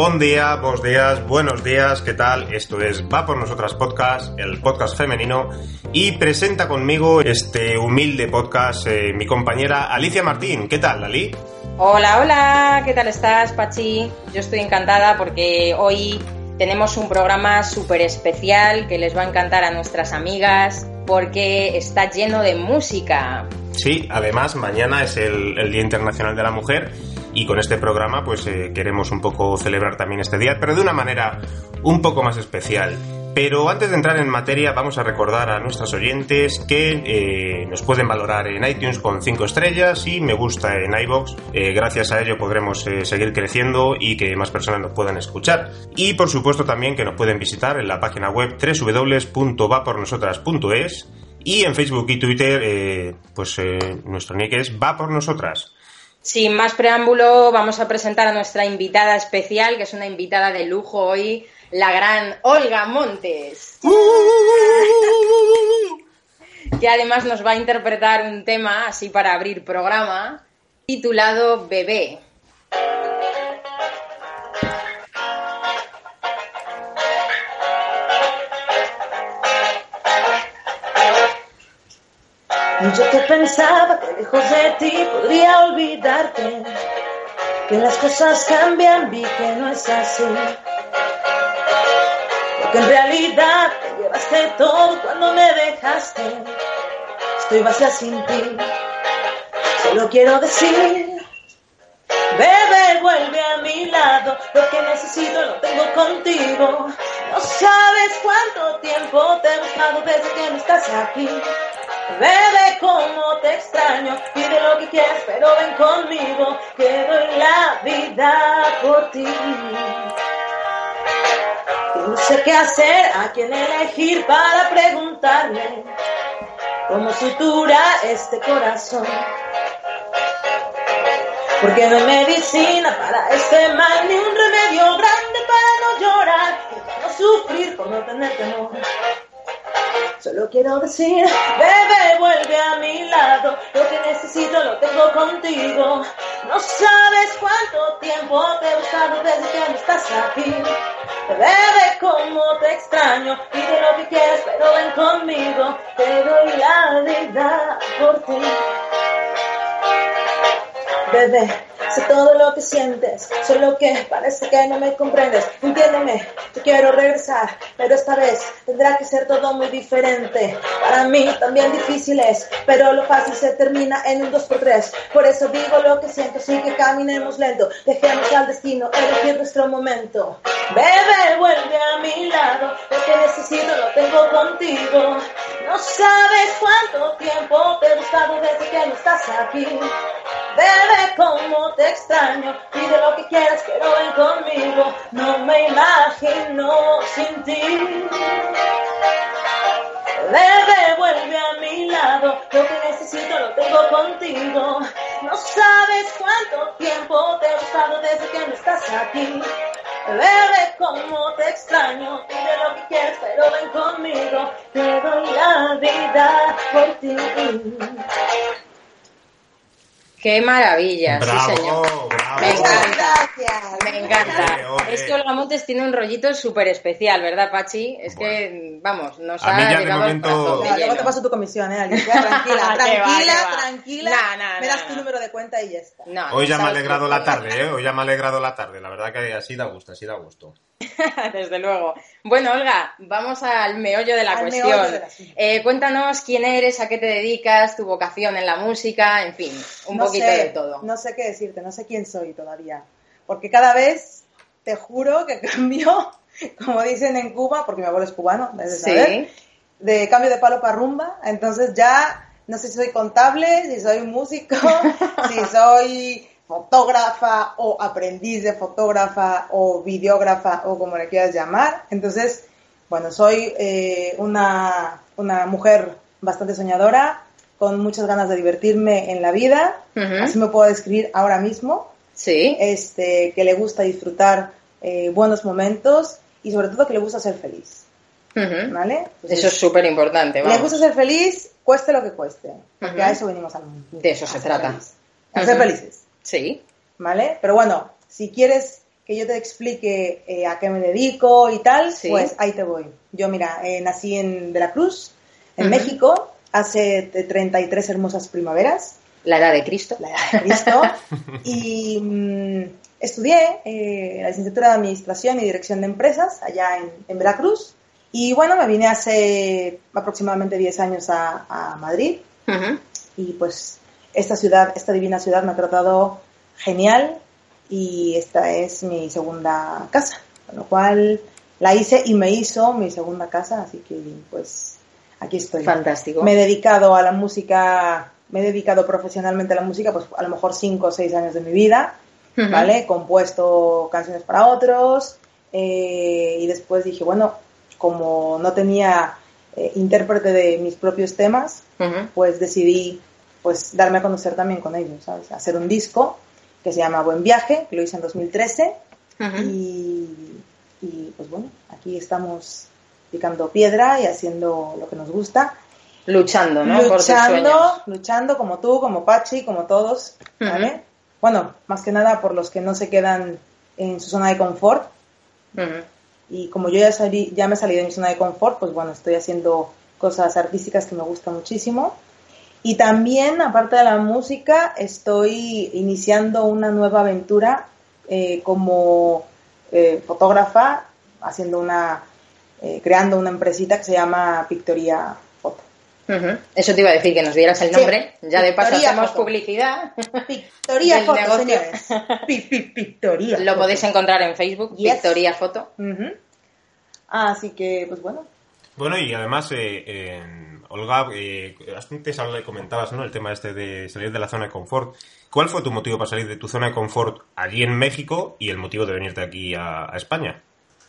Buen día, buenos días, buenos días, ¿qué tal? Esto es Va por Nosotras Podcast, el podcast femenino, y presenta conmigo este humilde podcast eh, mi compañera Alicia Martín. ¿Qué tal, Ali? Hola, hola, ¿qué tal estás, Pachi? Yo estoy encantada porque hoy tenemos un programa súper especial que les va a encantar a nuestras amigas porque está lleno de música. Sí, además mañana es el, el Día Internacional de la Mujer y con este programa pues eh, queremos un poco celebrar también este día, pero de una manera un poco más especial. Pero antes de entrar en materia, vamos a recordar a nuestros oyentes que eh, nos pueden valorar en iTunes con 5 estrellas y me gusta en iBox. Eh, gracias a ello podremos seguir creciendo y que más personas nos puedan escuchar. Y por supuesto también que nos pueden visitar en la página web www.vapornosotras.es y en Facebook y Twitter, pues nuestro nick es Va por Nosotras. Sin más preámbulo, vamos a presentar a nuestra invitada especial, que es una invitada de lujo hoy la gran Olga Montes. que además nos va a interpretar un tema, así para abrir programa, titulado Bebé. Que las cosas cambian, vi que no es así que en realidad te llevaste todo cuando me dejaste. Estoy vacía sin ti, solo quiero decir, bebé, vuelve a mi lado, lo que necesito lo tengo contigo. No sabes cuánto tiempo te he buscado desde que no estás aquí. Bebé, cómo te extraño, pide lo que quieras, pero ven conmigo, que doy la vida por ti. No sé qué hacer, a quién elegir para preguntarle cómo sutura este corazón. Porque no hay medicina para este mal, ni un remedio grande para no llorar, y no sufrir por no tener temor. Solo quiero decir, bebé, vuelve a mi lado. Lo que necesito lo tengo contigo. No sabes cuánto tiempo te he buscado desde que no estás aquí. Bebé, cómo te extraño. Pide lo que quieras, pero ven conmigo. Te doy la vida por ti. Bebé, sé todo lo que sientes, solo que parece que no me comprendes. Entiéndeme, yo quiero regresar, pero esta vez tendrá que ser todo muy diferente. Para mí también difícil es, pero lo fácil se termina en un 2x3. Por eso digo lo que siento, sí que caminemos lento. Dejemos al destino elegir nuestro momento. Bebé, vuelve a mi lado, lo que necesito lo tengo contigo. No sabes cuánto tiempo te he buscado desde que no estás aquí. Bebé, cómo te extraño, pide lo que quieras, pero ven conmigo, no me imagino sin ti. Bebé, vuelve a mi lado, lo que necesito lo tengo contigo. No sabes cuánto tiempo te he buscado desde que no estás aquí. Bebé, cómo te extraño, pide lo que quieras, pero ven conmigo, te doy la vida por ti. ¡Qué maravilla! Bravo, sí, señor. bravo. Me encanta. Gracias. Me encanta. Es que Olga Montes tiene un rollito súper especial, ¿verdad, Pachi? Es que, vamos, nos A mí ha ya de llegado momento- el corazón de Ya, luego te paso tu comisión, ¿eh? Alicia? Tranquila, va, tranquila, va. tranquila. No, no, me das no, tu número de cuenta y ya está. No, Hoy ya me ha alegrado la tarde, ¿eh? Hoy ya me ha alegrado la tarde. La verdad que así da gusto, así da gusto. Desde luego. Bueno, Olga, vamos al meollo de la Al cuestión. Eh, cuéntanos quién eres, a qué te dedicas, tu vocación en la música, en fin, un no poquito sé, de todo. No sé qué decirte, no sé quién soy todavía. Porque cada vez te juro que cambio, como dicen en Cuba, porque mi abuelo es cubano, debes de Sí. saber, de cambio de palo para rumba. Entonces ya no sé si soy contable, si soy músico, si soy fotógrafa o aprendiz de fotógrafa o videógrafa o como le quieras llamar. Entonces, bueno, soy eh, una, una mujer bastante soñadora, con muchas ganas de divertirme en la vida, así me puedo describir ahora mismo, Sí. este, que le gusta disfrutar eh, buenos momentos y sobre todo que le gusta ser feliz. ¿vale? Entonces, Eso es súper importante, le gusta ser feliz, cueste lo que cueste, porque a eso venimos al mundo. De eso se trata. feliz, a ser felices, Sí. ¿vale? Pero bueno, si quieres que yo te explique eh, a qué me dedico y tal, Sí. pues ahí te voy. Yo, mira, eh, nací en Veracruz, en Ujú. México, hace t- 33 hermosas primaveras, La edad de Cristo. la edad de Cristo, y mm, estudié eh, la licenciatura de Administración y Dirección de Empresas allá en, en Veracruz. Y bueno, me vine hace aproximadamente 10 años a, a Madrid y pues esta ciudad, esta divina ciudad me ha tratado genial y esta es mi segunda casa, con lo cual la hice y me hizo mi segunda casa, así que pues aquí estoy. Fantástico. Me he dedicado a la música, me he dedicado profesionalmente a la música, pues a lo mejor 5 o 6 años de mi vida, Ujú. ¿vale? He compuesto canciones para otros eh, y después dije, bueno, como no tenía eh, intérprete de mis propios temas, pues decidí pues darme a conocer también con ellos, ¿sabes? Hacer un disco que se llama Buen Viaje, que lo hice en 2013 Ujú. y, y, pues bueno, aquí estamos picando piedra y haciendo lo que nos gusta, Luchando, ¿no? Luchando, luchando como tú, como Pachi, como todos, ¿vale? Bueno, más que nada por los que no se quedan en su zona de confort y como yo ya, salí, ya me he salido de mi zona de confort, pues bueno, estoy haciendo cosas artísticas que me gustan muchísimo. Y también, aparte de la música, estoy iniciando una nueva aventura eh, como eh, fotógrafa, haciendo una, eh, creando una empresita que se llama Pictoría Foto. Eso te iba a decir, que nos dieras el Sí. nombre. Ya de paso hacemos Foto. publicidad. Pictoría Del Foto, negocio. señores. Pictoría. Lo Foto. podéis encontrar en Facebook, Yes. Victoria Foto. Ujú. Así que, pues bueno, Bueno, y además, eh, Olga, eh, antes habla- comentabas ¿no? el tema este de salir de la zona de confort. ¿Cuál fue tu motivo para salir de tu zona de confort allí en México y el motivo de venirte aquí a, a España?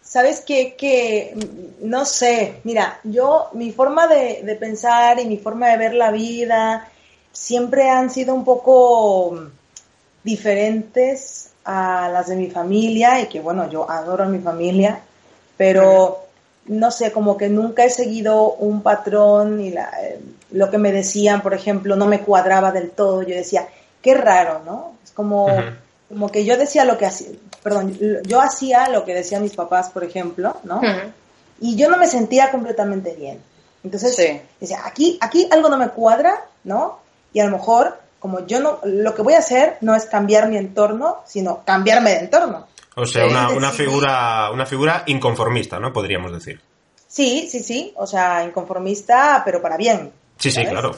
¿Sabes? Que, mm, no sé, mira, yo, mi forma de, de pensar y mi forma de ver la vida siempre han sido un poco diferentes a las de mi familia y que, bueno, yo adoro a mi familia, pero no sé, como que nunca he seguido un patrón y la- eh, lo que me decían, por ejemplo, no me cuadraba del todo. Yo decía, qué raro, ¿no? Es como, como que yo decía lo que hacía, perdón, yo hacía lo que decían mis papás, por ejemplo, ¿no? Y yo no me sentía completamente bien. Entonces, Sí. decía, aquí, aquí algo no me cuadra, ¿no? Y a lo mejor, como yo no, lo que voy a hacer no es cambiar mi entorno, sino cambiarme de entorno. O sea, una, una figura, una figura inconformista, ¿no? Podríamos decir. Sí, sí, sí, o sea, inconformista, pero para bien. Sí, sí, ¿sabes? claro.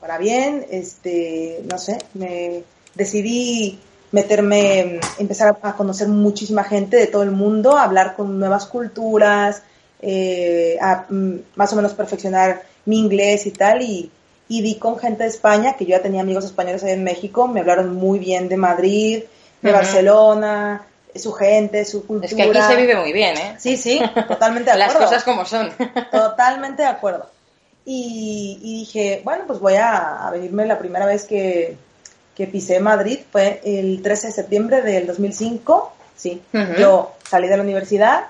Para bien, este, no sé, me decidí meterme, empezar a conocer muchísima gente de todo el mundo, a hablar con nuevas culturas, eh, a mm, más o menos perfeccionar mi inglés y tal, y, y di con gente de España, que yo ya tenía amigos españoles ahí en México, me hablaron muy bien de Madrid, de. Barcelona, su gente, su cultura. Es que aquí se vive muy bien, ¿eh? Sí, sí, totalmente de Las acuerdo. cosas como son. Totalmente de acuerdo. Y, y dije, bueno, pues voy a, a venirme la primera vez que, que pisé Madrid, fue el 13 de septiembre del 2005. Sí, yo salí de la universidad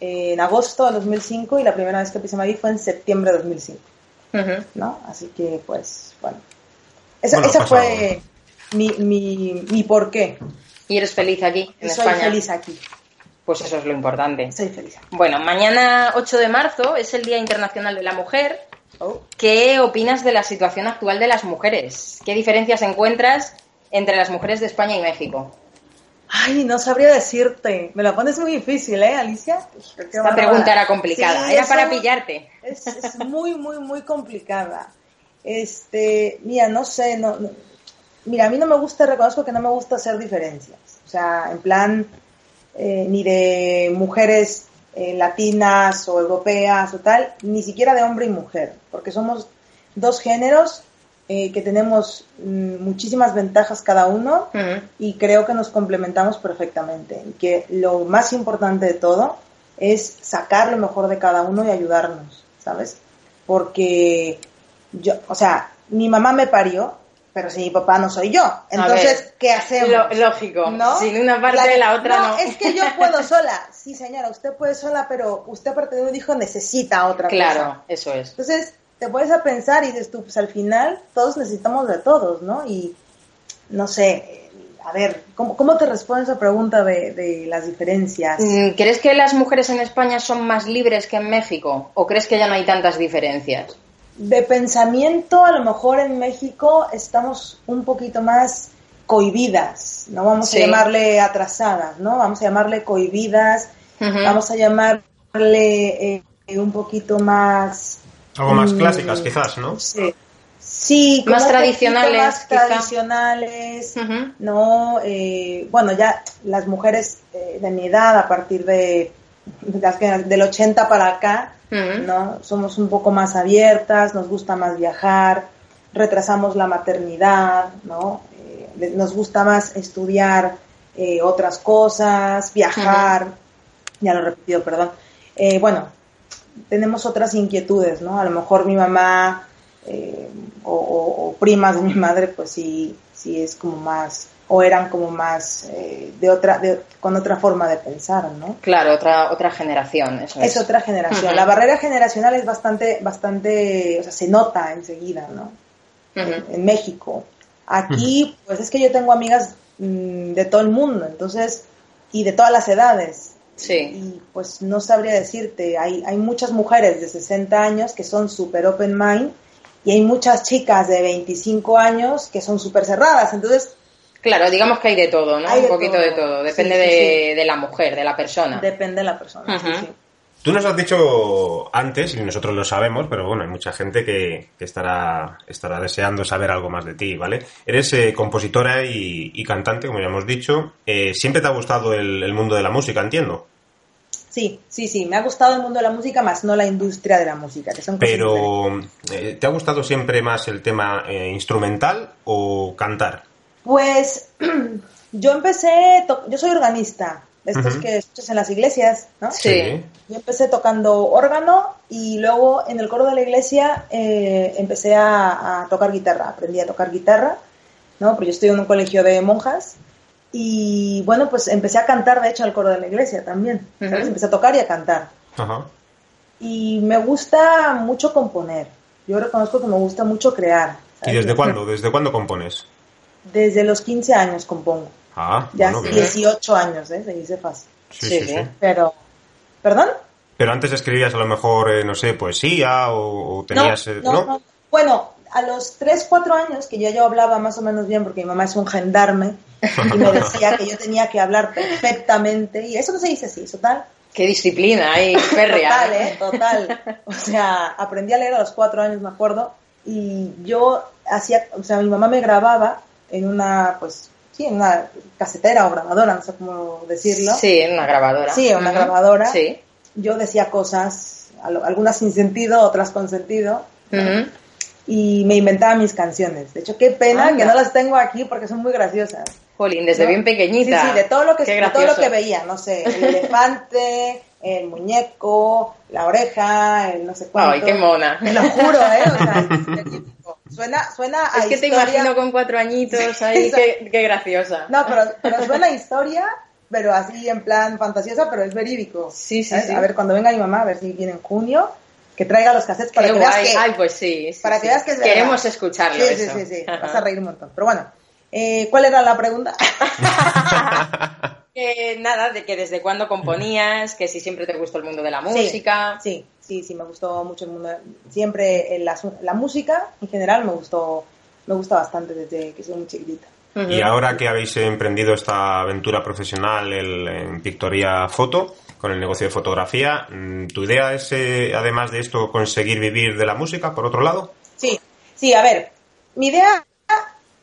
en agosto del 2005 y la primera vez que pisé Madrid fue en septiembre de 2005, Ujú. ¿no? Así que, pues, bueno. Esa, Bueno, esa pasa fue mi, mi, mi porqué. Y eres feliz aquí, en Soy España. feliz aquí. Pues eso es lo importante. Soy feliz aquí. Bueno, mañana 8 de marzo es el Día Internacional de la Mujer. Oh. ¿Qué opinas de la situación actual de las mujeres? ¿Qué diferencias encuentras entre las mujeres de España y México? Ay, no sabría decirte. Me la pones muy difícil, ¿eh, Alicia? Esta pregunta era complicada, Sí, era para pillarte. Es, es muy, muy, muy complicada. Este, mira, no sé, no, no- mira, a mí no me gusta, reconozco que no me gusta hacer diferencias. O sea, en plan, eh, ni de mujeres eh, latinas o europeas o tal, ni siquiera de hombre y mujer, porque somos dos géneros eh, que tenemos mm, muchísimas ventajas cada uno y creo que nos complementamos perfectamente. Y que lo más importante de todo es sacar lo mejor de cada uno y ayudarnos, ¿sabes? Porque yo, o sea, mi mamá me parió, pero si mi papá no soy yo. Entonces, ver, ¿qué hacemos? Lo- lógico, ¿No? sin una parte La- de la otra no. es que yo puedo sola. Sí, señora, usted puede sola, pero usted aparte de un hijo necesita otra cosa. Claro, eso es. Entonces, te puedes a pensar y dices tú, pues al final todos necesitamos de todos, ¿no? Y no sé, a ver, ¿cómo, cómo te respondo esa pregunta de, de, las diferencias? Mm, ¿Crees que las mujeres en España son más libres que en México? ¿O crees que ya no hay tantas diferencias? De pensamiento, a lo mejor en México estamos un poquito más cohibidas, no vamos sí. a llamarle atrasadas, ¿no? Vamos a llamarle cohibidas, uh -huh. vamos a llamarle eh, un poquito más... Algo más mmm, clásicas, quizás, ¿no? Sí. Sí, más tradicionales, más tradicionales, uh -huh. ¿no? Eh, bueno, ya las mujeres eh, de mi edad, a partir de, de del 80 para acá, uh -huh. ¿no? Somos un poco más abiertas, nos gusta más viajar, retrasamos la maternidad, ¿no? Eh, nos gusta más estudiar eh, otras cosas, viajar, uh -huh. ya lo he repetido, perdón. Eh, bueno, tenemos otras inquietudes, ¿no? A lo mejor mi mamá eh, o, o, o, primas de mi madre, pues sí, sí es como más, o eran como más eh, de otra, de, con otra forma de pensar, ¿no? Claro, otra, otra generación. Eso es. es otra generación. Uh -huh. La barrera generacional es bastante, bastante, o sea, se nota enseguida, ¿no? Uh -huh. en, en, México. Aquí, uh -huh. pues es que yo tengo amigas mmm, de todo el mundo, entonces, y de todas las edades. Sí. Y pues no sabría decirte, hay, hay muchas mujeres de 60 años que son súper open mind y hay muchas chicas de 25 años que son súper cerradas, entonces... Claro, digamos que hay de todo, ¿no? Hay Un poquito todo. de todo, depende sí, sí, de, sí. de, la mujer, de la persona. Depende de la persona, uh -huh. Tú nos has dicho antes, y nosotros lo sabemos, pero bueno, hay mucha gente que, que estará, estará deseando saber algo más de ti, ¿vale? Eres eh, compositora y, y, cantante, como ya hemos dicho. Eh, ¿Siempre te ha gustado el, el mundo de la música, entiendo? Sí, sí, sí, me ha gustado el mundo de la música, más no la industria de la música, que son Pero, eh, ¿te ha gustado siempre más el tema eh, instrumental o cantar? Pues yo empecé, yo soy organista, estos uh -huh. que escuchas en las iglesias, ¿no? Sí. Yo empecé tocando órgano y luego en el coro de la iglesia eh, empecé a, a, tocar guitarra, aprendí a tocar guitarra, ¿no? Porque yo estoy en un colegio de monjas y bueno, pues empecé a cantar, de hecho, al coro de la iglesia también. Uh -huh. Empecé a tocar y a cantar. Uh -huh. Y me gusta mucho componer. Yo reconozco que me gusta mucho crear. ¿sabes? ¿Y desde cuándo? ¿Desde cuándo compones? Desde los 15 años compongo. Ah, ya bueno, 18 años, ¿eh? Se dice fácil. Sí, sí, sí, sí. Pero, ¿perdón? Pero antes escribías a lo mejor, eh, no sé, poesía o, o tenías... No, no, ¿no? no, Bueno, a los 3, 4 años, que ya yo hablaba más o menos bien, porque mi mamá es un gendarme, y me decía que yo tenía que hablar perfectamente, y eso no se dice así, total. Qué disciplina ahí, férrea. total, ¿eh? Total. O sea, aprendí a leer a los 4 años, me acuerdo, y yo hacía, o sea, mi mamá me grababa en una, pues, sí, en una casetera o grabadora, no sé cómo decirlo. Sí, en una grabadora. Sí, en una uh -huh. grabadora. Sí. Yo decía cosas, algunas sin sentido, otras con sentido. Uh -huh y me inventaba mis canciones. De hecho, qué pena Anda. que no las tengo aquí porque son muy graciosas. Jolín, desde ¿no? bien pequeñita. Sí, sí, de todo lo que de todo lo que veía, no sé, el elefante, el muñeco, la oreja, el no sé cuánto. Ay, qué mona. Te lo juro, ¿eh? O sea, suena, suena a Es que historia... te imagino con cuatro añitos ahí, qué, qué, graciosa. No, pero, pero suena a historia, pero así en plan fantasiosa, pero es verídico. Sí, sí, sí. A ver, cuando venga mi mamá, a ver si viene en junio, que traiga los cassettes para Qué que guay. veas que... Ay, pues sí. sí para que veas que es Queremos escucharlo sí, eso. Sí, sí, sí. Vas a reír un montón. Pero bueno, eh, ¿cuál era la pregunta? que nada, de que desde cuándo componías, que si siempre te gustó el mundo de la música. Sí, sí, sí, me gustó mucho el mundo. Siempre la, la música en general me gustó, me gusta bastante desde que soy muy chiquitita. Y ahora que habéis emprendido esta aventura profesional el, en Pictoría Foto, con el negocio de fotografía. Mm, ¿Tu idea es, eh, además de esto, conseguir vivir de la música, por otro lado? Sí, sí, a ver, mi idea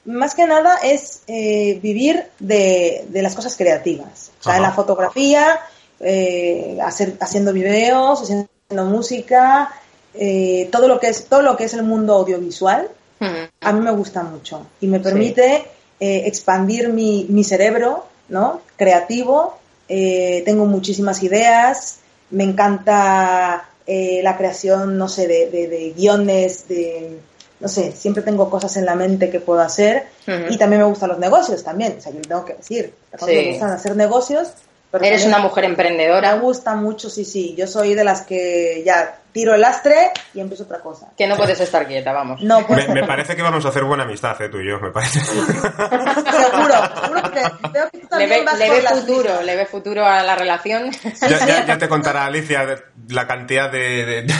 más que nada es eh, vivir de, de, las cosas creativas. O sea, Ajá. en la fotografía, eh, hacer, haciendo videos, haciendo música, eh, todo lo que es todo lo que es el mundo audiovisual, uh -huh. a mí me gusta mucho y me permite sí. Eh, expandir mi, mi cerebro, ¿no? Creativo eh, tengo muchísimas ideas, me encanta eh, la creación, no sé, de, de, de, guiones, de, no sé, siempre tengo cosas en la mente que puedo hacer uh -huh. y también me gustan los negocios también, o sea, yo tengo que decir, sí. me gustan hacer negocios Eres una mujer emprendedora. Me gusta mucho, sí, sí. Yo soy de las que ya tiro el lastre y empiezo otra cosa. Que no puedes estar quieta, vamos. No, me, me, parece que vamos a hacer buena amistad, ¿eh? tú y yo, me parece. seguro, seguro que veo que tú también le ve, vas le por ve las futuro, mismas. le ve futuro a la relación. Ya, ya- ya te contará Alicia la cantidad de, de,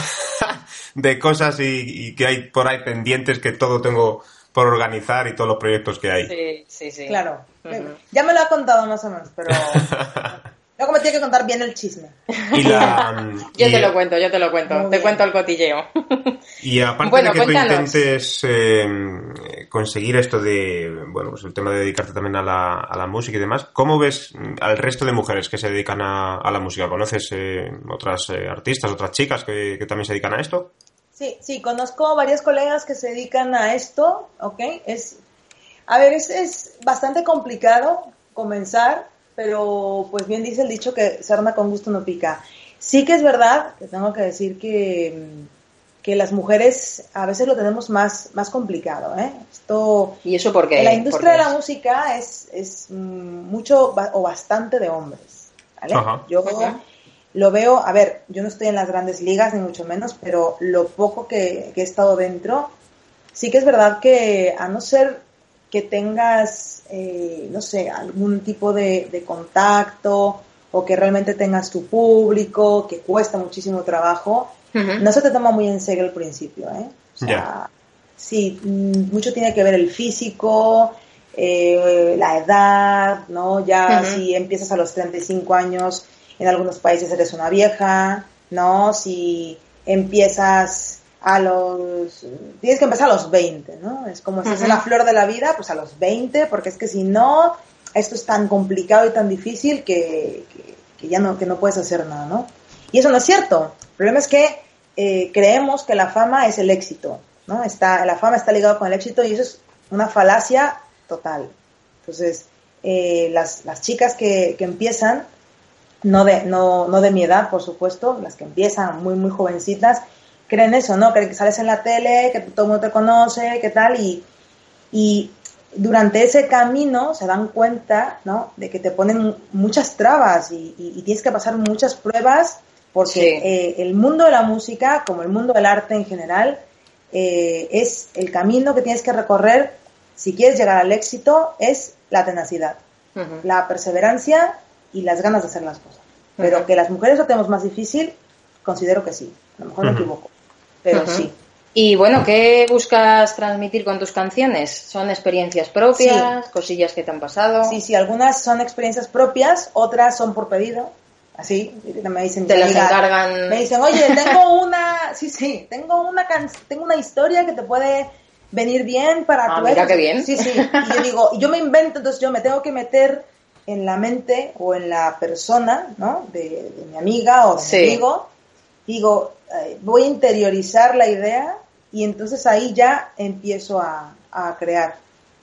de cosas y, y que hay por ahí pendientes que todo tengo por organizar y todos los proyectos que hay. Sí, sí, sí. Claro. Ya me lo ha contado más o menos, pero tiene que contar bien el chisme. Y la, Yo y- te lo cuento, yo te lo cuento. Te bien. cuento el cotilleo. Y aparte Bueno, de que cuéntanos. tú intentes eh, conseguir esto de, bueno, pues el tema de dedicarte también a la, a la música y demás, ¿cómo ves al resto de mujeres que se dedican a, a la música? ¿Conoces eh, otras eh, artistas, otras chicas que, que también se dedican a esto? Sí, sí, conozco varias colegas que se dedican a esto, ¿ok? Es, a ver, es, es bastante complicado comenzar, pero pues bien dice el dicho que sarna con gusto no pica. Sí que es verdad que tengo que decir que, que las mujeres a veces lo tenemos más, más complicado, ¿eh? Esto, ¿Y eso por qué? en la ¿Por industria qué de la música es, es mm, mucho o bastante de hombres, ¿vale? Ajá. Yo Ajá. lo veo, a ver, yo no estoy en las grandes ligas ni mucho menos, pero lo poco que, que he estado dentro, sí que es verdad que a no ser que tengas, eh, no sé, algún tipo de, de contacto o que realmente tengas tu público, que cuesta muchísimo trabajo, no se te toma muy en serio al principio, ¿eh? O sea, Ya. sí, mm, mucho tiene que ver el físico, eh, la edad, ¿no? Ya si empiezas a los 35 años, en algunos países eres una vieja, ¿no? Si empiezas a los... Tienes que empezar a los 20, ¿no? Es como si es Ujú. la flor de la vida, pues a los 20, porque es que si no, esto es tan complicado y tan difícil que, que- que ya no, que no puedes hacer nada, ¿no? Y eso no es cierto. El problema es que eh, creemos que la fama es el éxito, ¿no? Está, la fama está ligada con el éxito y eso es una falacia total. Entonces, eh, las, las chicas que, que empiezan, no de, no, no de mi edad, por supuesto, las que empiezan muy, muy jovencitas, creen eso, ¿no? Creen que sales en la tele, que todo el mundo te conoce, que tal, y, y durante ese camino se dan cuenta, ¿no? De que te ponen muchas trabas y, y- y tienes que pasar muchas pruebas porque Sí. eh, el mundo de la música, como el mundo del arte en general, eh, es el camino que tienes que recorrer si quieres llegar al éxito, es la tenacidad, la perseverancia y las ganas de hacer las cosas. Pero que las mujeres lo tenemos más difícil, considero que sí. A lo mejor me Ujú. equivoco, pero sí. Y bueno, ¿qué buscas transmitir con tus canciones? ¿Son experiencias propias, cosillas que te han pasado? Sí, sí, algunas son experiencias propias, otras son por pedido. Así, me dicen, Te las "Amiga", encargan. Me dicen, oye, tengo una, sí, sí, tengo una can- tengo una historia que te puede venir bien para Ah, tu mira éxito". qué bien. Sí, sí. Y yo digo, y yo me invento, entonces yo me tengo que meter en la mente o en la persona, ¿no? De, de mi amiga o de Sí. mi amigo. Digo, eh, voy a interiorizar la idea y entonces ahí ya empiezo a, a crear.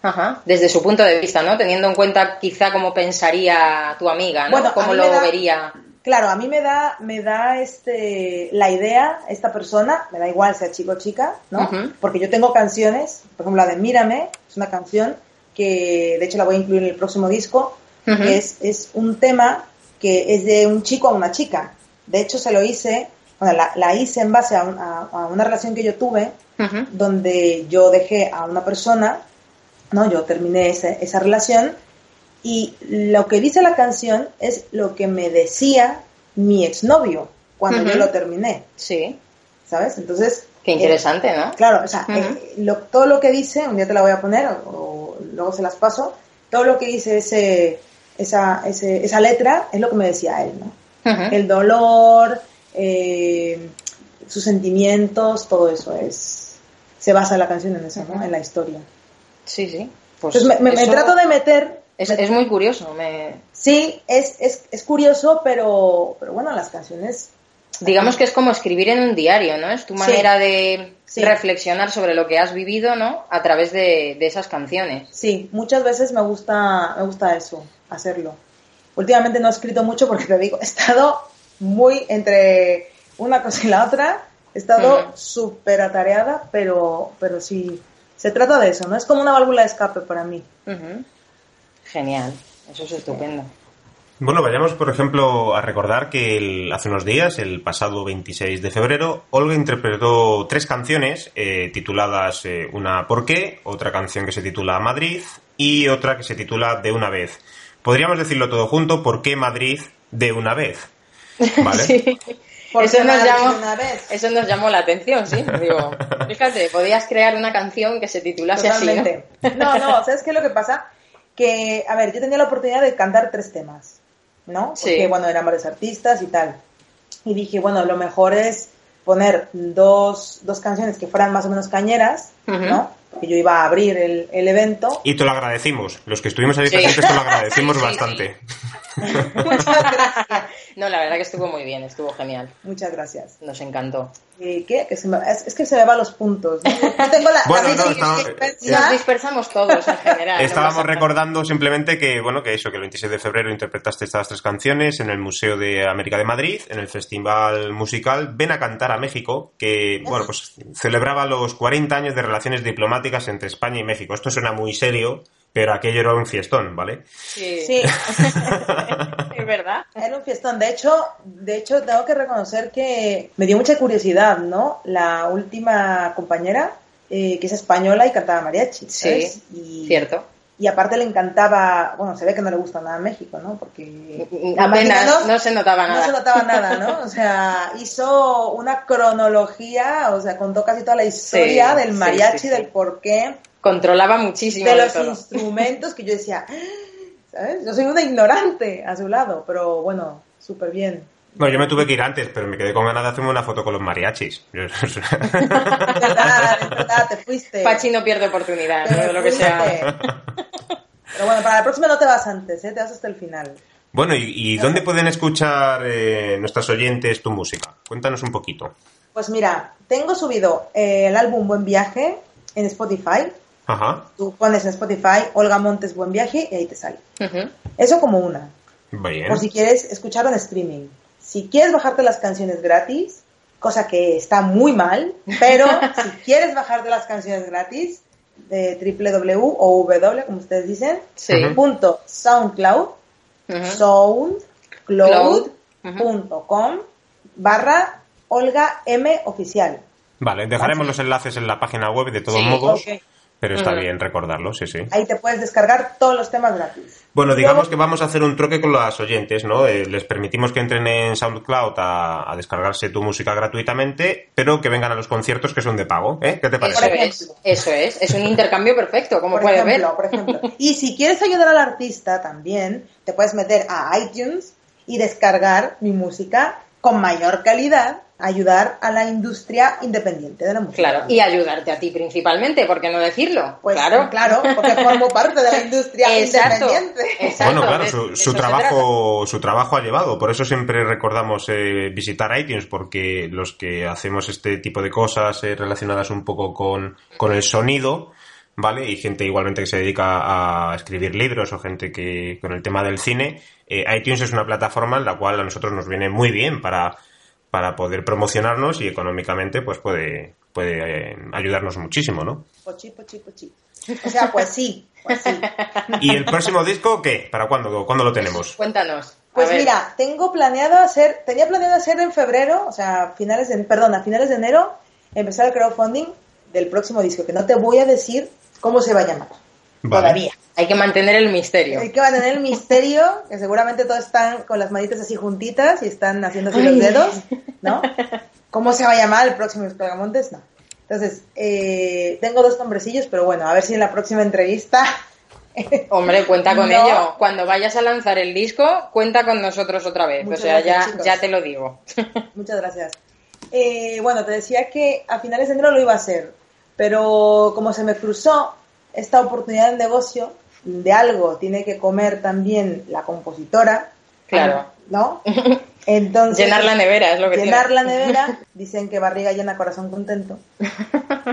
Ajá. Desde su punto de vista, ¿no? Teniendo en cuenta quizá cómo pensaría tu amiga, ¿no? Bueno, cómo lo da- vería. Claro, a mí me da, me da este, la idea, esta persona, me da igual sea chico o chica, ¿no? Porque yo tengo canciones, por ejemplo, la de Mírame, es una canción que de hecho la voy a incluir en el próximo disco, que es, es un tema que es de un chico a una chica. De hecho, se lo hice, bueno, la, la hice en base a, un- a- a una relación que yo tuve, donde yo dejé a una persona, ¿no? Yo terminé ese- esa relación y lo que dice la canción es lo que me decía mi exnovio cuando yo lo terminé, Sí. ¿sabes? Entonces... Qué eh, interesante, ¿no? claro, o sea, eh, lo- todo lo que dice, un día te la voy a poner o, o luego se las paso, todo lo que dice ese, esa, ese- esa letra es lo que me decía él, ¿no? El dolor, eh, sus sentimientos, todo eso es... Se basa la canción en eso, ¿no? En la historia. Sí, sí. Pues Entonces me, me- me eso trato de meter... Es, es muy curioso. Me... Sí, es, es, es curioso, pero, pero bueno, las canciones... Digamos que es como escribir en un diario, ¿no? Es tu Sí. manera de Sí. reflexionar sobre lo que has vivido, ¿no? A través de, de esas canciones. Sí, muchas veces me gusta, me gusta eso, hacerlo. Últimamente no he escrito mucho porque te digo, he estado muy entre una cosa y la otra, he estado Ujú. súper atareada, pero, pero sí, se trata de eso, ¿no? Es como una válvula de escape para mí. Genial. Eso es estupendo. Bueno, vayamos, por ejemplo, a recordar que hace unos días, el pasado 26 de febrero, Olga interpretó tres canciones eh, tituladas eh, una ¿Por qué?, otra canción que se titula Madrid y otra que se titula De una vez. Podríamos decirlo todo junto, ¿por qué Madrid de una vez? ¿Vale? sí. Eso nos, llamó, eso nos llamó la atención, sí. Digo, fíjate, podías crear una canción que se titulase así. ¿no? no, ¿sabes qué es lo que pasa? Que, a ver, yo tenía la oportunidad de cantar tres temas, ¿no? Porque, bueno, eran varios artistas y tal. Y dije, bueno, lo mejor es poner dos, dos canciones que fueran más o menos cañeras, ¿no? Porque yo iba a abrir el, el, evento. Y te lo agradecimos. Los que estuvimos ahí presentes te lo agradecimos bastante. Muchas gracias. No, la verdad que estuvo muy bien, estuvo genial. Muchas gracias. Nos encantó. ¿Qué? Que es, que se me van los puntos. tengo la, bueno, Nos dispersamos todos en general. Estábamos recordando simplemente que, bueno, que eso, que el 26 de febrero interpretaste estas tres canciones en el Museo de América de Madrid, en el Festival Musical Ven a Cantar a México, que, bueno, pues celebraba los 40 años de relaciones diplomáticas entre España y México. Esto suena muy serio, pero aquello era un fiestón, ¿vale? Sí. sí. es verdad. Era un fiestón. De hecho, de hecho, tengo que reconocer que me dio mucha curiosidad, ¿no? La última compañera, eh, que es española y cantaba mariachi. ¿sabes? Sí, cierto. Y aparte le encantaba, bueno, se ve que no le gusta nada México, ¿no? Porque apenas no se notaba nada. No se notaba nada, ¿no? O sea, hizo una cronología, o sea, contó casi toda la historia del mariachi, del por qué controlaba muchísimo. De, los instrumentos que yo decía, ¿sabes? Yo soy una ignorante a su lado, pero bueno, súper bien. Bueno, yo me tuve que ir antes, pero me quedé con ganas de hacerme una foto con los mariachis. verdad, verdad, te fuiste. Pachi no pierde oportunidad, ¿no? lo que sea. Pero bueno, para la próxima no te vas antes, ¿eh? te vas hasta el final. Bueno, ¿y, dónde pueden escuchar eh, nuestras oyentes tu música? Cuéntanos un poquito. Pues mira, tengo subido eh, el álbum Buen Viaje en Spotify, Tú pones en Spotify Olga Montes Buen Viaje y ahí te sale. Eso como una. Bien. si quieres escucharlo en streaming. Si quieres bajarte las canciones gratis, cosa que está muy mal, pero si quieres bajarte las canciones gratis, de www o w, como ustedes dicen, punto soundcloud, soundcloud.com barra Olga M oficial. Vale, dejaremos los enlaces en la página web de todos modos. Pero está bien recordarlo, sí, sí. Ahí te puedes descargar todos los temas gratis. Bueno, digamos que vamos a hacer un troque con las oyentes, ¿no? Eh, les permitimos que entren en SoundCloud a, descargarse tu música gratuitamente, pero que vengan a los conciertos que son de pago, ¿eh? ¿Qué te parece? Eso es, eso es, es un intercambio perfecto, como puedes ver. Por ejemplo. Y si quieres ayudar al artista también, te puedes meter a iTunes y descargar mi música con mayor calidad ayudar a la industria independiente de la música. Claro, y ayudarte a ti principalmente, ¿por qué no decirlo? Pues claro, claro porque formo parte de la industria independiente. bueno, claro, su, trabajo, su trabajo ha llevado, por eso siempre recordamos eh, visitar iTunes, porque los que hacemos este tipo de cosas eh, relacionadas un poco con, con el sonido, ¿vale? Y gente igualmente que se dedica a escribir libros o gente que con el tema del cine, eh, iTunes es una plataforma en la cual a nosotros nos viene muy bien para para poder promocionarnos y económicamente pues puede, puede eh, ayudarnos muchísimo, ¿no? Pochi, pochi, pochi. O sea, pues sí, pues sí. ¿Y el próximo disco qué? ¿Para cuándo, cuándo lo tenemos? Cuéntanos. Pues mira, tengo planeado hacer, tenía planeado hacer en febrero, o sea, finales de, perdón, a finales de enero, empezar el crowdfunding del próximo disco, que no te voy a decir cómo se va a llamar. Todavía. Hay que mantener el misterio. Hay que mantener el misterio, que seguramente todos están con las manitas así juntitas y están haciendo así los dedos, ¿no? ¿Cómo se va a llamar el próximo Montes? No. Entonces, eh, tengo dos nombrecillos, pero bueno, a ver si en la próxima entrevista... Hombre, cuenta con ello. Cuando vayas a lanzar el disco, cuenta con nosotros otra vez. o sea, ya, ya te lo digo. Muchas gracias. Eh, bueno, te decía que a finales de enero lo iba a hacer, pero como se me cruzó esta oportunidad de negocio, de algo tiene que comer también la compositora. Claro. ¿No? Entonces, llenar la nevera es lo que Llenar la nevera, dicen que barriga llena, corazón contento.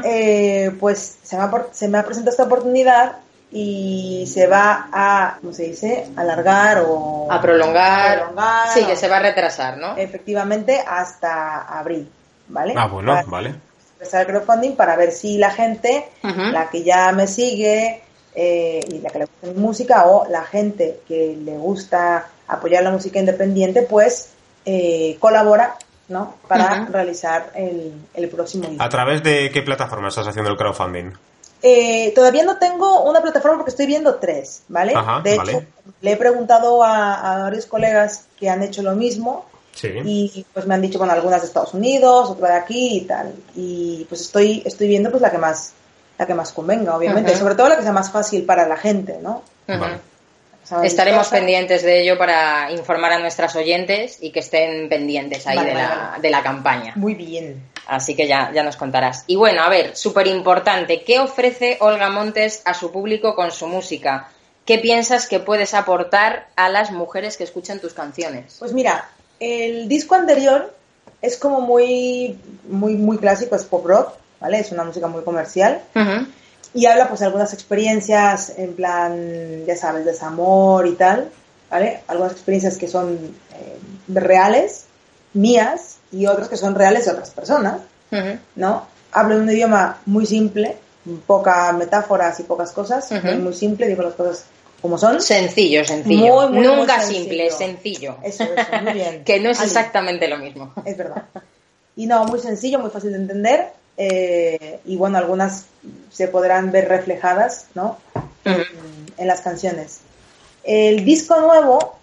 Eh, pues se me, ha, se me ha presentado esta oportunidad y se va a, ¿cómo se dice? Alargar o... A prolongar. sí, que se va a retrasar, ¿no? Efectivamente, hasta abril, ¿vale? Ah, bueno, vale. Empezar el crowdfunding para ver si la gente, la que ya me sigue, eh, y la que le gusta mi música o la gente que le gusta apoyar la música independiente, pues eh, colabora ¿no? para realizar el, el próximo ¿A través de qué plataforma estás haciendo el crowdfunding? Eh, todavía no tengo una plataforma porque estoy viendo tres, ¿vale? de hecho, le he preguntado a, varios colegas que han hecho lo mismo y pues me han dicho, bueno, algunas de Estados Unidos, otra de aquí y tal. Y pues estoy, estoy viendo pues la que más, la que más convenga, obviamente. Sobre todo la que sea más fácil para la gente, ¿no? Estaremos pendientes de ello para informar a nuestras oyentes y que estén pendientes ahí de, la, de, la, campaña. Muy bien. Así que ya, ya nos contarás. Y bueno, a ver, súper importante, ¿qué ofrece Olga Montes a su público con su música? ¿Qué piensas que puedes aportar a las mujeres que escuchan tus canciones? Pues mira, el disco anterior es como muy, muy, muy clásico, es pop rock, ¿vale? Es una música muy comercial y habla pues de algunas experiencias en plan, ya sabes, desamor y tal, ¿vale? Algunas experiencias que son eh, reales, mías, y otras que son reales de otras personas, ¿no? Hablo en un idioma muy simple, pocas metáforas y pocas cosas, muy simple, digo las cosas como son. Sencillo, sencillo. Nunca simple, sencillo. Eso, eso, muy bien. que no es exactamente lo mismo. Es verdad. Y no, muy sencillo, muy fácil de entender eh, y bueno, algunas se podrán ver reflejadas ¿no? en, las canciones. El disco nuevo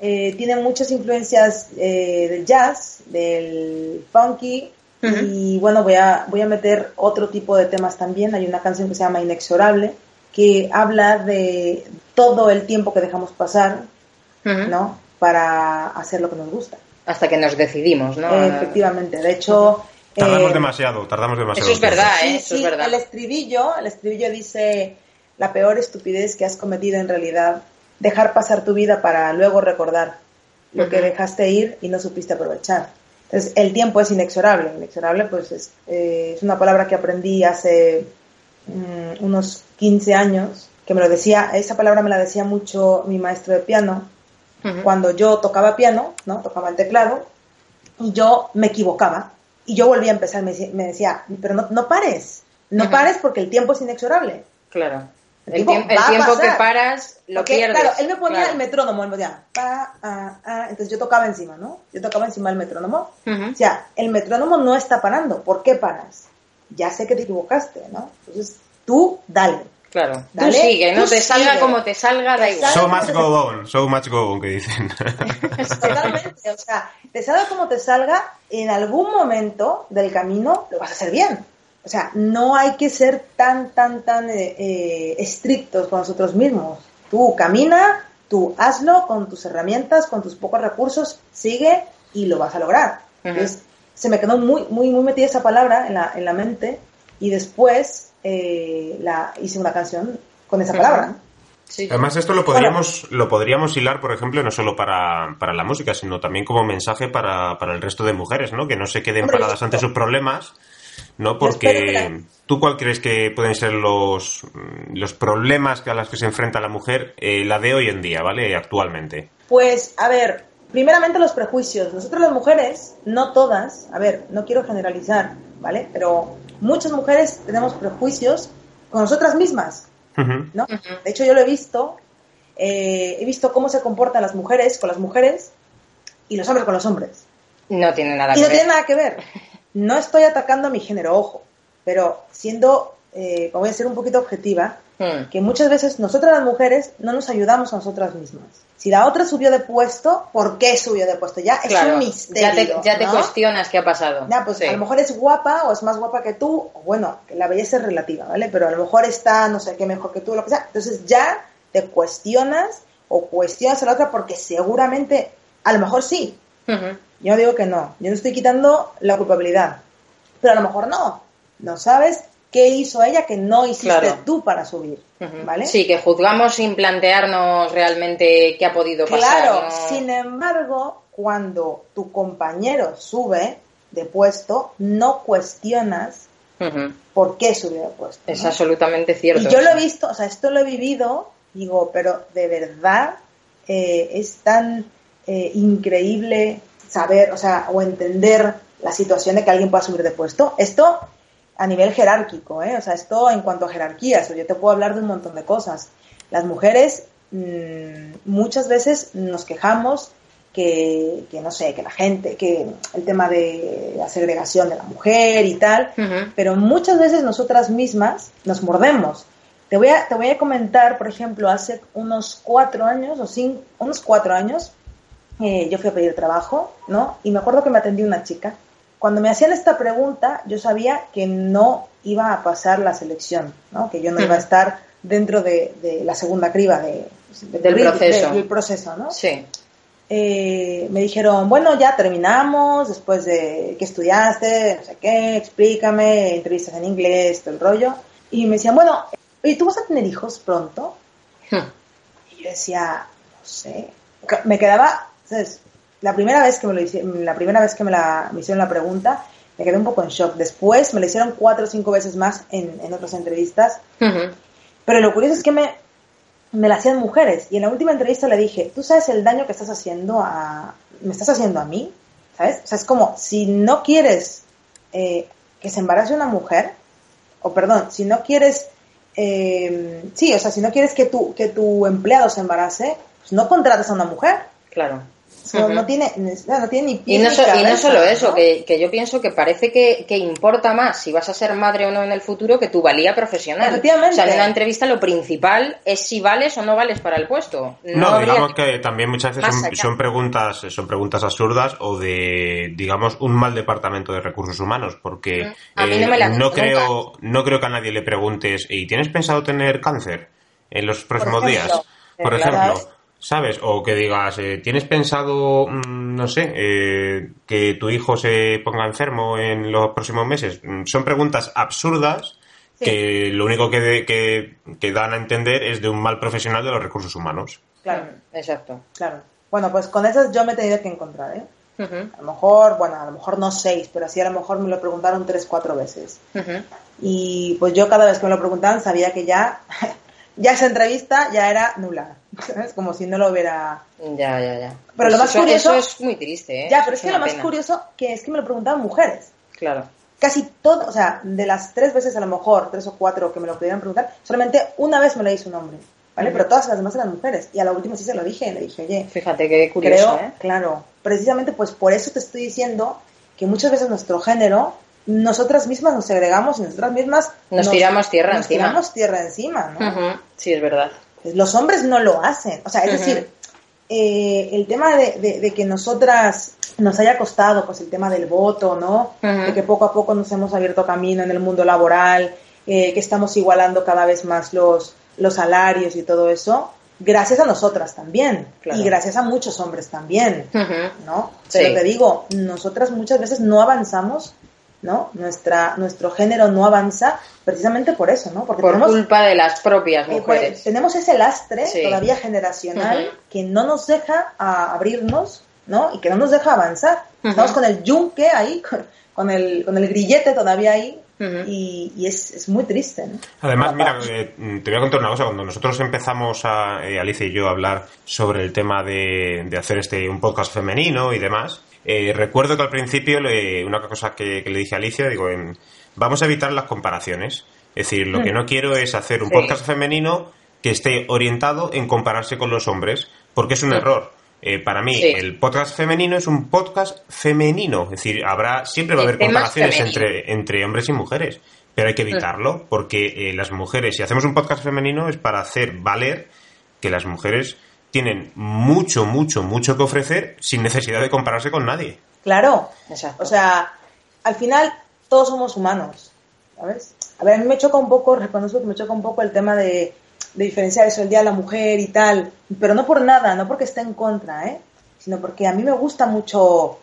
eh, tiene muchas influencias eh, del jazz, del funky y bueno, voy a, voy a meter otro tipo de temas también. Hay una canción que se llama Inexorable que habla de todo el tiempo que dejamos pasar ¿no? para hacer lo que nos gusta. Hasta que nos decidimos, ¿no? efectivamente. De hecho, Tardamos eh, demasiado, tardamos demasiado. Eso es verdad, ¿eh? Eso es verdad. El estribillo, el estribillo dice la peor estupidez que has cometido en realidad, dejar pasar tu vida para luego recordar lo que dejaste ir y no supiste aprovechar. Entonces, el tiempo es inexorable. Inexorable, pues es, eh, una palabra que aprendí hace mm, unos 15 años, que me lo decía, esa palabra me la decía mucho mi maestro de piano, cuando yo tocaba piano, ¿no? Tocaba el teclado, y yo me equivocaba y yo volví a empezar, me, decía, pero no, no pares, no pares porque el tiempo es inexorable. Claro. El, tiempo, que paras lo pierdes. Claro, él me ponía el metrónomo, él me decía, pa, entonces yo tocaba encima, ¿no? Yo tocaba encima del metrónomo. O sea, el metrónomo no está parando, ¿por qué paras? Ya sé que te equivocaste, ¿no? Entonces tú dale. Claro, tú sigue, ¿no? te salga como te salga, da igual. So much go on, so much go on, que dicen. Totalmente, o sea, te salga como te salga, en algún momento del camino lo vas a hacer bien. O sea, no hay que ser tan, tan, tan eh, eh, estrictos con nosotros mismos. Tú camina, tú hazlo con tus herramientas, con tus pocos recursos, sigue y lo vas a lograr. Entonces, se me quedó muy, muy, muy metida esa palabra en la, en la mente y después eh, la, hice una canción con esa palabra. Además, esto lo podríamos, lo podríamos hilar, por ejemplo, no solo para, para la música, sino también como mensaje para, para, el resto de mujeres, ¿no? Que no se queden paradas ante sus problemas, ¿no? Porque tú cuál crees que pueden ser los, los problemas a los que se enfrenta la mujer, eh, la de hoy en día, ¿vale? Actualmente. Pues, a ver, primeramente los prejuicios. Nosotros las mujeres, no todas, a ver, no quiero generalizar, ¿vale? Pero muchas mujeres tenemos prejuicios con nosotras mismas, ¿no? De hecho, yo lo he visto, eh, he visto cómo se comportan las mujeres con las mujeres y los hombres con los hombres. No tiene nada que ver. Y no tiene nada que ver. No estoy atacando a mi género, ojo, pero siendo, eh, voy a ser un poquito objetiva, hmm. que muchas veces nosotras las mujeres no nos ayudamos a nosotras mismas. Si la otra subió de puesto, ¿por qué subió de puesto? Ya es un misterio. Ya te, cuestionas qué ha pasado. Ya, pues a lo mejor es guapa o es más guapa que tú. bueno, la belleza es relativa, ¿vale? Pero a lo mejor está, no sé qué, mejor que tú, lo que sea. Entonces ya te cuestionas o cuestionas a la otra porque seguramente, a lo mejor sí. Yo digo que no. Yo no estoy quitando la culpabilidad. Pero a lo mejor no. No sabes qué hizo ella que no hiciste tú para subir. ¿Vale? Sí, que juzgamos sin plantearnos realmente qué ha podido pasar. Claro, sin embargo, cuando tu compañero sube de puesto, no cuestionas por qué subió de puesto. Es absolutamente cierto. Y yo lo he visto, o sea, esto lo he vivido, digo, pero de verdad eh, es tan eh, increíble saber, o sea, o entender la situación de que alguien pueda subir de puesto. Esto a nivel jerárquico, ¿eh? O sea, esto en cuanto a jerarquías, yo te puedo hablar de un montón de cosas. Las mujeres mmm, muchas veces nos quejamos que, que, no sé, que la gente, que el tema de la segregación de la mujer y tal, uh -huh. pero muchas veces nosotras mismas nos mordemos. Te voy a, te voy a comentar, por ejemplo, hace unos cuatro años o cinco, unos cuatro años, eh, yo fui a pedir trabajo, ¿no? Y me acuerdo que me atendió una chica. Cuando me hacían esta pregunta, yo sabía que no iba a pasar la selección, ¿no? Que yo no iba a estar dentro de, de la segunda criba de, de, del, proceso. De, del proceso, ¿no? Sí. Eh, me dijeron, bueno, ya terminamos, después de que estudiaste, no sé qué, explícame, entrevistas en inglés, todo el rollo. Y me decían, bueno, ¿y tú vas a tener hijos pronto? Hmm. Y yo decía, no sé. Me quedaba, ¿sabes? La primera vez que me lo hicieron, la primera vez que me, la, me hicieron la pregunta, me quedé un poco en shock. Después me la hicieron cuatro o cinco veces más en, en otras entrevistas. Uh -huh. Pero lo curioso es que me, me la hacían mujeres. Y en la última entrevista le dije, ¿tú sabes el daño que estás haciendo a... me estás haciendo a mí? ¿Sabes? O sea, es como, si no quieres eh, que se embarace una mujer, o perdón, si no quieres, eh, sí, o sea, si no quieres que tu, que tu empleado se embarace, pues no contratas a una mujer. Claro. No, tiene, no tiene ni pie y no, ni so, cabeza, y no solo eso, ¿no? Que, que, yo pienso que parece que, que, importa más si vas a ser madre o no en el futuro que tu valía profesional. Efectivamente. O sea, en una entrevista lo principal es si vales o no vales para el puesto. No, no digamos que... también muchas veces son, son, preguntas son preguntas absurdas o de, digamos, un mal departamento de recursos humanos, porque Mm, a mí no, me la eh, no creo, no creo que a nadie le preguntes, ¿y tienes pensado tener cáncer en los próximos Por ejemplo, días? Por ejemplo. ¿Sabes? O que digas, eh, ¿tienes pensado, mmm, no sé, eh, que tu hijo se ponga enfermo en los próximos meses? Mm, son preguntas absurdas sí. que lo único que, de, que, que, dan a entender es de un mal profesional de los recursos humanos. Claro, exacto. Claro. Bueno, pues con esas yo me he tenido que encontrar, ¿eh? Uh -huh. A lo mejor, bueno, a lo mejor no seis, pero así a lo mejor me lo preguntaron tres, cuatro veces. Uh -huh. Y pues yo cada vez que me lo preguntaban sabía que ya, ya esa entrevista ya era nula. ¿sabes? Como si no lo hubiera... Ya, ya, ya. Pero pues lo más eso, curioso... Eso es muy triste, ¿eh? Ya, pero es, es que lo más pena. curioso que es que me lo preguntaban mujeres. Claro. Casi todo, o sea, de las tres veces a lo mejor, tres o cuatro que me lo pudieran preguntar, solamente una vez me lo hizo un hombre, ¿vale? Uh -huh. Pero todas las demás eran mujeres. Y a la última sí se lo dije, le dije, oye... Fíjate qué curioso, creo, ¿eh? Claro, precisamente pues por eso te estoy diciendo que muchas veces nuestro género nosotras mismas nos segregamos y nosotras mismas nos, nos tiramos tierra nos encima. tiramos tierra encima, ¿no? Uh -huh. Sí, es verdad. Los hombres no lo hacen. O sea, es uh -huh. decir, eh, el tema de, de, de, que nosotras nos haya costado, pues el tema del voto, ¿no? Uh -huh. De que poco a poco nos hemos abierto camino en el mundo laboral, eh, que estamos igualando cada vez más los, los salarios y todo eso, gracias a nosotras también. Claro. Y gracias a muchos hombres también, uh -huh. ¿no? Pero sí. te digo, nosotras muchas veces no avanzamos ¿no? Nuestra, nuestro género no avanza precisamente por eso, ¿no? Porque por tenemos, culpa de las propias mujeres. Pues, tenemos ese lastre sí. todavía generacional uh -huh. que no nos deja a abrirnos, ¿no? Y que no nos deja avanzar. Uh -huh. Estamos con el yunque ahí, con, con, el, con el grillete todavía ahí. Uh -huh. y, y es, es, muy triste. ¿no? Además, mira, eh, te voy a contar una cosa. Cuando nosotros empezamos, a, eh, Alicia y yo, a hablar sobre el tema de, de hacer este un podcast femenino y demás, eh, recuerdo que al principio le, una cosa que, que, le dije a Alicia, digo, en, vamos a evitar las comparaciones. Es decir, lo que no quiero es hacer un sí. podcast femenino que esté orientado en compararse con los hombres, porque es un sí. error. Eh, para mí, sí. el podcast femenino es un podcast femenino. Es decir, habrá siempre va a haber comparaciones entre, entre hombres y mujeres, pero hay que evitarlo, porque eh, las mujeres, si hacemos un podcast femenino, es para hacer valer que las mujeres tienen mucho, mucho, mucho que ofrecer sin necesidad de compararse con nadie. Claro, Exacto. o sea, al final todos somos humanos, ¿sabes? A ver, a mí me choca un poco, reconozco que me choca un poco el tema de, de diferenciar eso, el Día de la Mujer y tal, pero no por nada, no porque esté en contra, ¿eh? Sino porque a mí me gusta mucho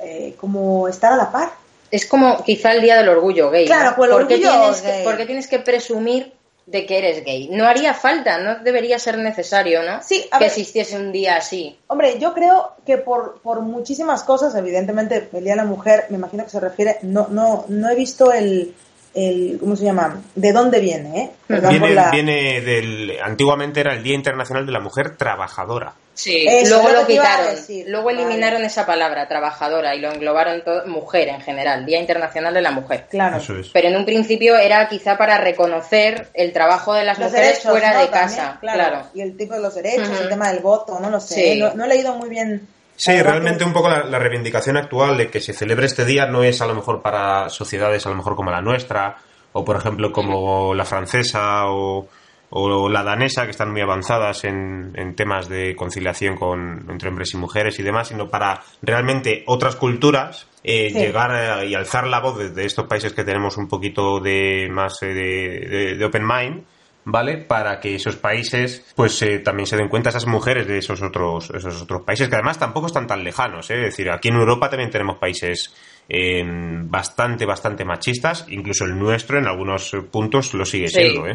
eh, como estar a la par. Es como quizá el Día del Orgullo Gay. Claro, ¿no? pues el ¿Por, orgullo qué tienes gay. que, ¿Por qué tienes que presumir de que eres gay. No haría falta, no debería ser necesario, ¿no? Sí, que ver, existiese un día así. Hombre, yo creo que por, por muchísimas cosas, evidentemente, el Día de la Mujer, me imagino que se refiere, no, no, no he visto el, el, ¿cómo se llama? ¿De dónde viene? Eh? Viene, la... viene del, antiguamente era el Día Internacional de la Mujer Trabajadora. Sí, Eso luego lo quitaron. Luego Vale. eliminaron esa palabra, trabajadora, y lo englobaron todo, mujer en general, Día Internacional de la Mujer. Claro. Eso es. Pero en un principio era quizá para reconocer el trabajo de las Los mujeres derechos, fuera ¿no? de También, casa. claro. claro. Y el tipo de los derechos, el tema del voto, no lo sé. Sí. No, no he leído muy bien. Sí, realmente que- un poco la, la reivindicación actual de que se celebre este día no es a lo mejor para sociedades a lo mejor como la nuestra, o por ejemplo como la francesa o, o la danesa, que están muy avanzadas en, en temas de conciliación con, entre hombres y mujeres y demás, sino para realmente otras culturas eh, Sí. llegar a- y alzar la voz desde estos países que tenemos un poquito de más eh, de, de- de open mind ¿vale? Para que esos países, pues eh, también se den cuenta esas mujeres de esos otros, esos otros países que además tampoco están tan lejanos, ¿eh? Es decir, aquí en Europa también tenemos países eh, bastante, bastante machistas, incluso el nuestro en algunos eh, puntos lo sigue Sí. siendo,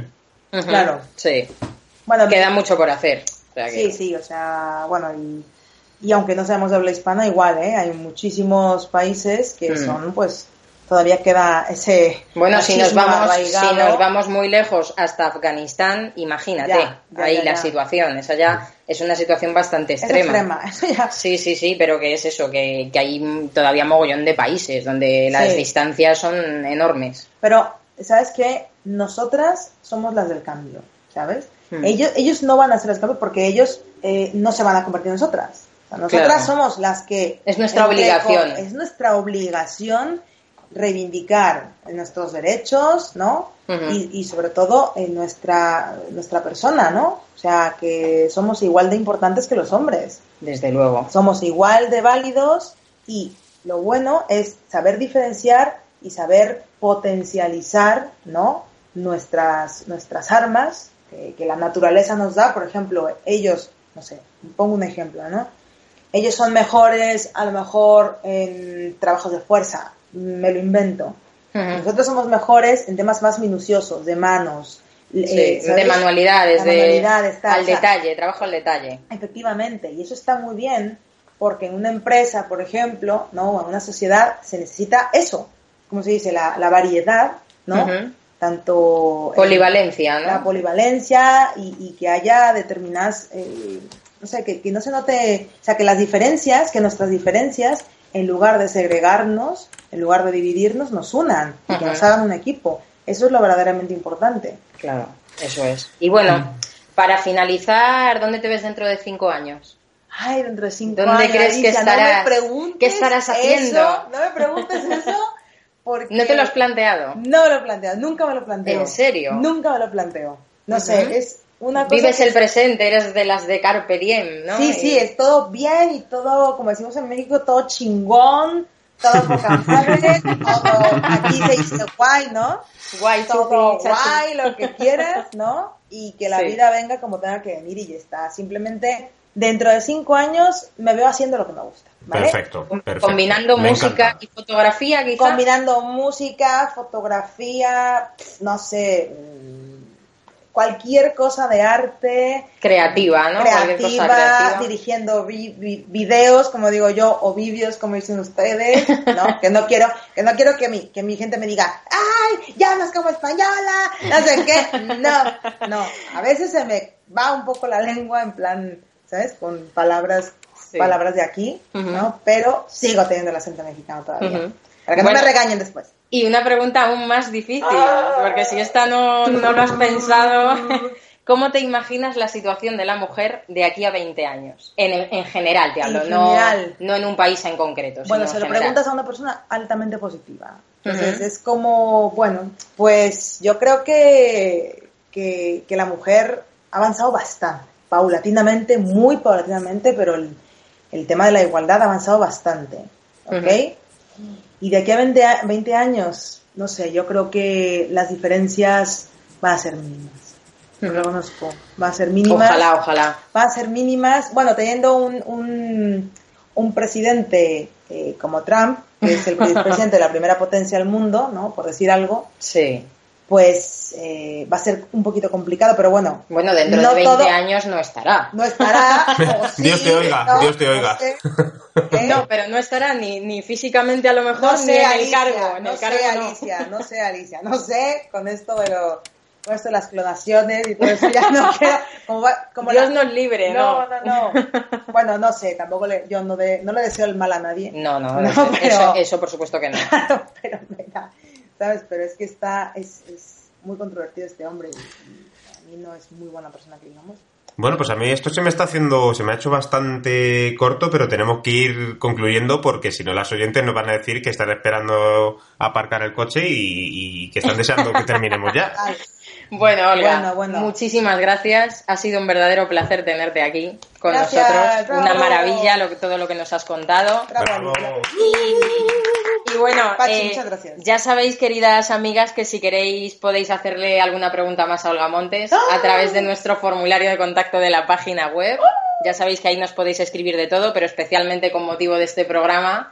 Claro. Sí. Bueno, Queda mucho por hacer. O sea que- Sí, sí, o sea, bueno, y, y aunque no seamos de habla hispana, igual, ¿eh? Hay muchísimos países que Mm. son, pues, todavía queda ese Bueno, si nos, vamos, si nos vamos muy lejos hasta Afganistán, imagínate, Ya, ya, ahí ya, la situación, esa ya es una situación bastante Es extrema. extrema, eso ya. Sí, sí, sí, pero que es eso, que, que hay todavía mogollón de países donde las Sí. distancias son enormes. Pero, ¿sabes qué? Nosotras somos las del cambio, ¿sabes? Hmm. Ellos, ellos no van a hacer el cambio porque ellos eh, no se van a convertir en nosotras. O sea, nosotras Claro. somos las que... Es nuestra obligación. Es nuestra obligación reivindicar nuestros derechos, ¿no? Y, y sobre todo en nuestra, nuestra persona, ¿no? O sea, que somos igual de importantes que los hombres. Desde luego. Somos igual de válidos y lo bueno es saber diferenciar y saber potencializar, ¿no? Nuestras, nuestras armas que, que la naturaleza nos da. Por ejemplo, ellos, no sé, pongo un ejemplo, ¿no? Ellos son mejores a lo mejor en trabajos de fuerza, me lo invento. Nosotros somos mejores en temas más minuciosos, de manos. Sí, eh, de manualidades, De de, manualidades, tal, al o sea, detalle, trabajo al detalle. Efectivamente, y eso está muy bien, porque en una empresa, por ejemplo, ¿no? o en una sociedad, se necesita eso, como se dice, la, la variedad, ¿no? Tanto... eh, Polivalencia, La ¿no? polivalencia y, y que haya determinadas, eh, no sé, que, que no se note, o sea, que las diferencias, que nuestras diferencias, en lugar de segregarnos, en lugar de dividirnos, nos unan y que nos hagan un equipo. Eso es lo verdaderamente importante. Claro, eso es. Y bueno, para finalizar, ¿dónde te ves dentro de cinco años? Ay, dentro de cinco ¿Dónde años, crees que Alicia, estarás? No me preguntes ¿Qué estarás haciendo? Eso, no me preguntes eso. Porque ¿No te lo has planteado? No me lo he planteado, nunca me lo planteo. ¿En serio? Nunca me lo planteo. No sé, es una cosa. Vives que- el presente, eres de las de Carpe Diem, ¿no? Sí, Y- sí, es todo bien y todo, como decimos en México, todo chingón, todo poca madre, todo, aquí se dice guay, ¿no? Guay, Todo guay, lo que quieras, ¿no? Y que la Sí. vida venga como tenga que venir y ya está. Simplemente, dentro de cinco años, me veo haciendo lo que me gusta, ¿vale? Perfecto, perfecto. Combinando Me música encanta. y fotografía, quizás. Combinando música, fotografía, no sé, cualquier cosa de arte, Creativa, ¿no? Cosa creativa, creativa. dirigiendo vi- vi- videos, como digo yo, o vídeos, como dicen ustedes, ¿no? que no quiero, que no quiero que mi, que mi gente me diga, ¡ay, ya no es como española! No sé qué. No, no. A veces se me va un poco la lengua en plan, ¿sabes? Con palabras, Sí. palabras de aquí, Ujú. ¿no? Pero sigo teniendo el acento mexicano todavía. Ujú. Para que Bueno. no me regañen después. Y una pregunta aún más difícil, Ah. porque si esta no, no lo has pensado, ¿cómo te imaginas la situación de la mujer de aquí a 20 años? En, en general te En hablo, no, general. no en un país en concreto. Bueno, sino se en lo general. preguntas a una persona altamente positiva. Entonces Ujú. es como, bueno, pues yo creo que, que, que la mujer ha avanzado bastante, paulatinamente, muy paulatinamente, pero el, el tema de la igualdad ha avanzado bastante. ¿Ok? Y de aquí a 20, a- 20 años, no sé, yo creo que las diferencias van a ser mínimas. Lo Ujú. reconozco. Va a ser mínimas Ojalá, ojalá. van a ser mínimas. Bueno, teniendo un, un, un presidente eh, como Trump, que es el presidente de la primera potencia del mundo, ¿no? Por decir algo, Sí. Pues eh, va a ser un poquito complicado, pero bueno. Bueno, dentro no de 20 todo- años no estará. No estará. o sí, Dios te oiga, ¿no? Dios te oiga. No sé. ¿Eh? No, pero no estará ni, ni físicamente a lo mejor No ni sé, en el cargo. En no el sé, cargo no. Alicia, no sé, Alicia, no sé con esto de lo, con esto de las clonaciones y todo eso ya no queda. Como, va- como Dios la- nos libre, no, ¿no? no, no. Bueno, no sé, tampoco le, yo no, de- no le deseo el mal a nadie. No, no, No, eso, pero- eso, eso por supuesto que no. Claro, pero venga, ¿sabes? Pero es que está, es, es muy controvertido este hombre y, y a mí no es muy buena persona que digamos. Bueno, pues a mí esto se me está haciendo, se me ha hecho bastante corto, pero tenemos que ir concluyendo porque si no las oyentes nos van a decir que están esperando aparcar el coche y, y que están deseando que terminemos ya. Bueno, Olga, Bueno, bueno. muchísimas gracias. Ha sido un verdadero placer tenerte aquí con Gracias, nosotros. bravo. Una maravilla lo todo lo que nos has contado. bravo. Y bueno, Pachi, eh, muchas gracias. ya sabéis, queridas amigas, que si queréis podéis hacerle alguna pregunta más a Olga Montes ¡Ah! a través de nuestro formulario de contacto de la página web. Ya sabéis que ahí nos podéis escribir de todo, pero especialmente con motivo de este programa,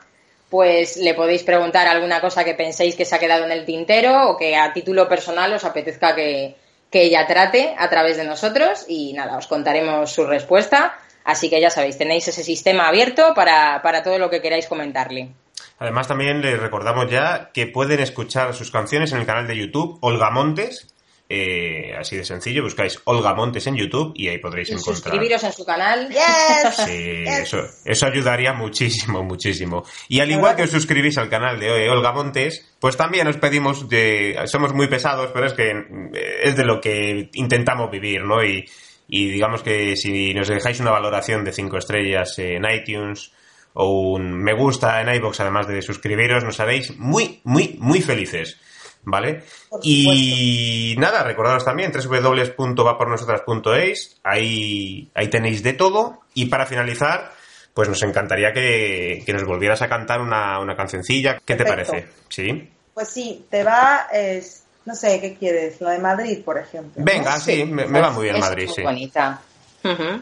pues le podéis preguntar alguna cosa que penséis que se ha quedado en el tintero o que a título personal os apetezca que, que ella trate a través de nosotros y nada, os contaremos su respuesta. Así que ya sabéis, tenéis ese sistema abierto para, para todo lo que queráis comentarle. Además también les recordamos ya que pueden escuchar sus canciones en el canal de YouTube Olga Montes. Eh, así de sencillo, buscáis Olga Montes en YouTube y ahí podréis Y encontrar. suscribiros en su canal. Yes. Sí, Yes. eso, eso ayudaría muchísimo, muchísimo. Y al igual que os suscribís al canal de Olga Montes, pues también os pedimos de... Somos muy pesados, pero es que eh, es de lo que intentamos vivir, ¿no? Y, y digamos que si nos dejáis una valoración de 5 estrellas en iTunes o un me gusta en iBox, además de suscribiros, nos haréis muy, muy, muy felices. ¿Vale? Y nada, recordaros también www.vapornosotras.es, ahí, ahí tenéis de todo. Y para finalizar, pues nos encantaría que, que nos volvieras a cantar una, una cancioncilla. ¿Qué te parece? ¿Sí? Pues sí, te va, es, no sé, ¿qué quieres? La de Madrid, por ejemplo. ¿no? Venga, sí, me, me va muy bien Es Madrid, muy sí. bonita.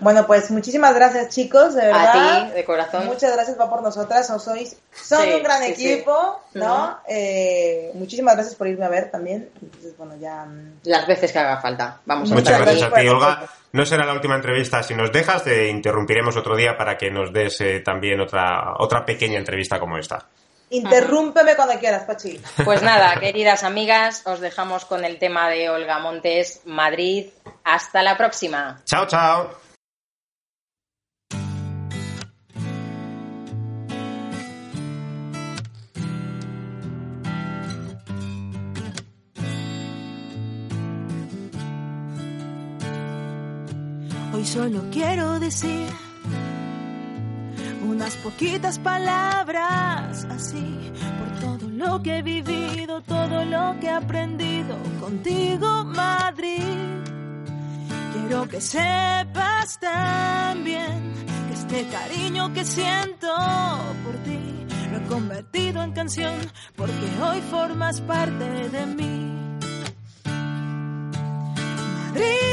Bueno, pues muchísimas gracias, chicos, de verdad. A ti, de corazón. Muchas gracias, va por nosotras, os sois, son Sí, un gran sí, sí. equipo, ¿no? Eh, muchísimas gracias por irme a ver también. Entonces, bueno, ya. mm, Las veces que haga falta. Vamos a Muchas gracias a ti, Olga. No será la última entrevista. Si nos dejas, te interrumpiremos otro día para que nos des eh, también otra, otra pequeña entrevista como esta. Interrúmpeme cuando quieras, Pachi. Pues nada, queridas amigas, os dejamos con el tema de Olga Montes, Madrid. Hasta la próxima. Chao, chao. Hoy solo quiero decir poquitas palabras así por todo lo que he vivido, todo lo que he aprendido contigo, Madrid. Quiero que sepas también que este cariño que siento por ti lo he convertido en canción porque hoy formas parte de mí. Madrid,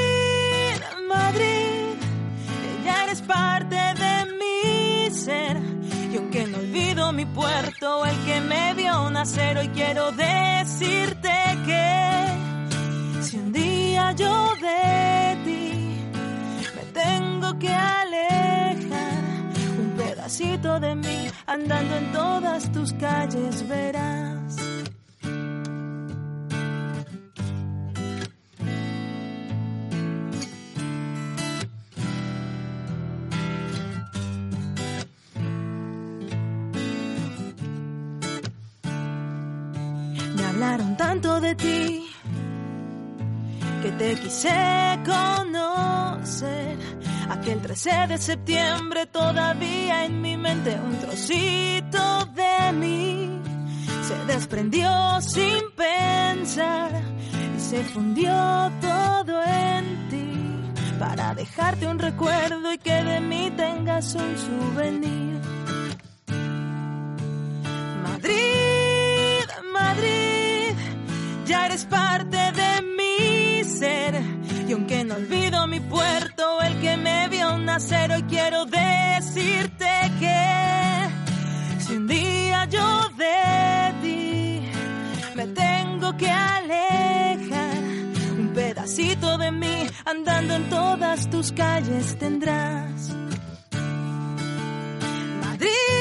olvido mi puerto, el que me vio nacer, hoy quiero decirte que si un día yo de ti me tengo que alejar, un pedacito de mí andando en todas tus calles verás. De ti que te quise conocer. Aquel 13 de septiembre todavía en mi mente un trocito de mí se desprendió sin pensar y se fundió todo en ti para dejarte un recuerdo y que de mí tengas un souvenir. Madrid, Madrid, ya eres parte de mi ser. Y aunque no olvido mi puerto, el que me vio nacer, hoy quiero decirte que si un día yo de ti me tengo que alejar, un pedacito de mí andando en todas tus calles tendrás. Madrid,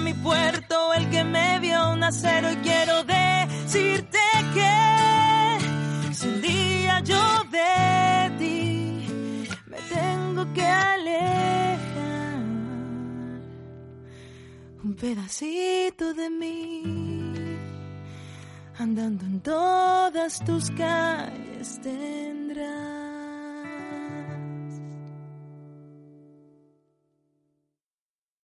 mi puerto, el que me vio nacer. Hoy quiero decirte que si un día yo de ti me tengo que alejar, un pedacito de mí andando en todas tus calles tendrás.